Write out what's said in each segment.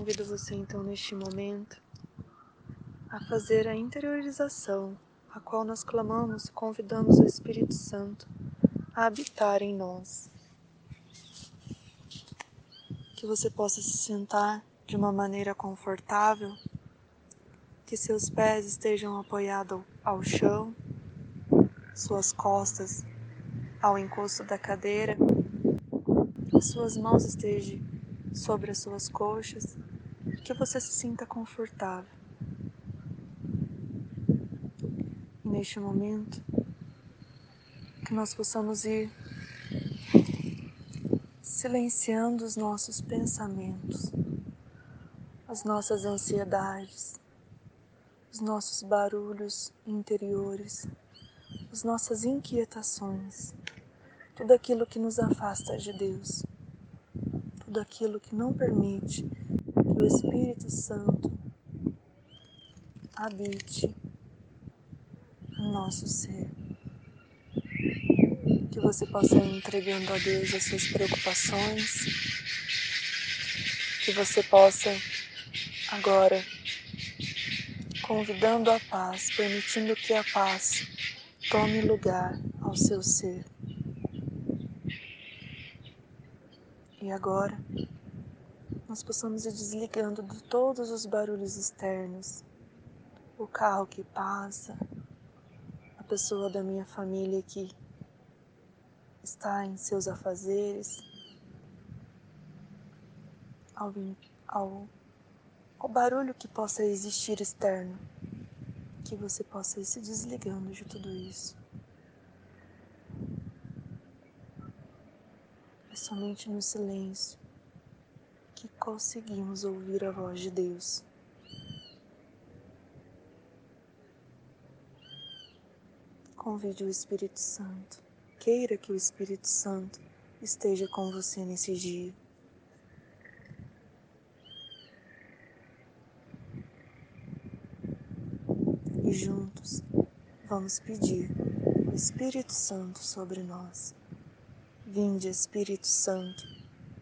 Convido você então neste momento a fazer a interiorização, a qual nós clamamos e convidamos o Espírito Santo a habitar em nós. Que você possa se sentar de uma maneira confortável, que seus pés estejam apoiados ao chão, suas costas ao encosto da cadeira, que suas mãos estejam sobre as suas coxas, que você se sinta confortável. E neste momento, que nós possamos ir silenciando os nossos pensamentos, as nossas ansiedades, os nossos barulhos interiores, as nossas inquietações, tudo aquilo que nos afasta de Deus tudo aquilo que não permite que o Espírito Santo habite no nosso ser. Que você possa ir entregando a Deus as suas preocupações, que você possa agora convidando a paz, permitindo que a paz tome lugar ao seu ser. E agora, nós possamos ir desligando de todos os barulhos externos, o carro que passa, a pessoa da minha família que está em seus afazeres, ao, ao, ao barulho que possa existir externo, que você possa ir se desligando de tudo isso. somente no silêncio que conseguimos ouvir a voz de Deus. Convide o Espírito Santo. Queira que o Espírito Santo esteja com você nesse dia. E juntos vamos pedir Espírito Santo sobre nós. Vinde, Espírito Santo,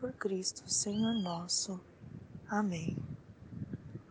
Por Cristo, Senhor nosso. Amém.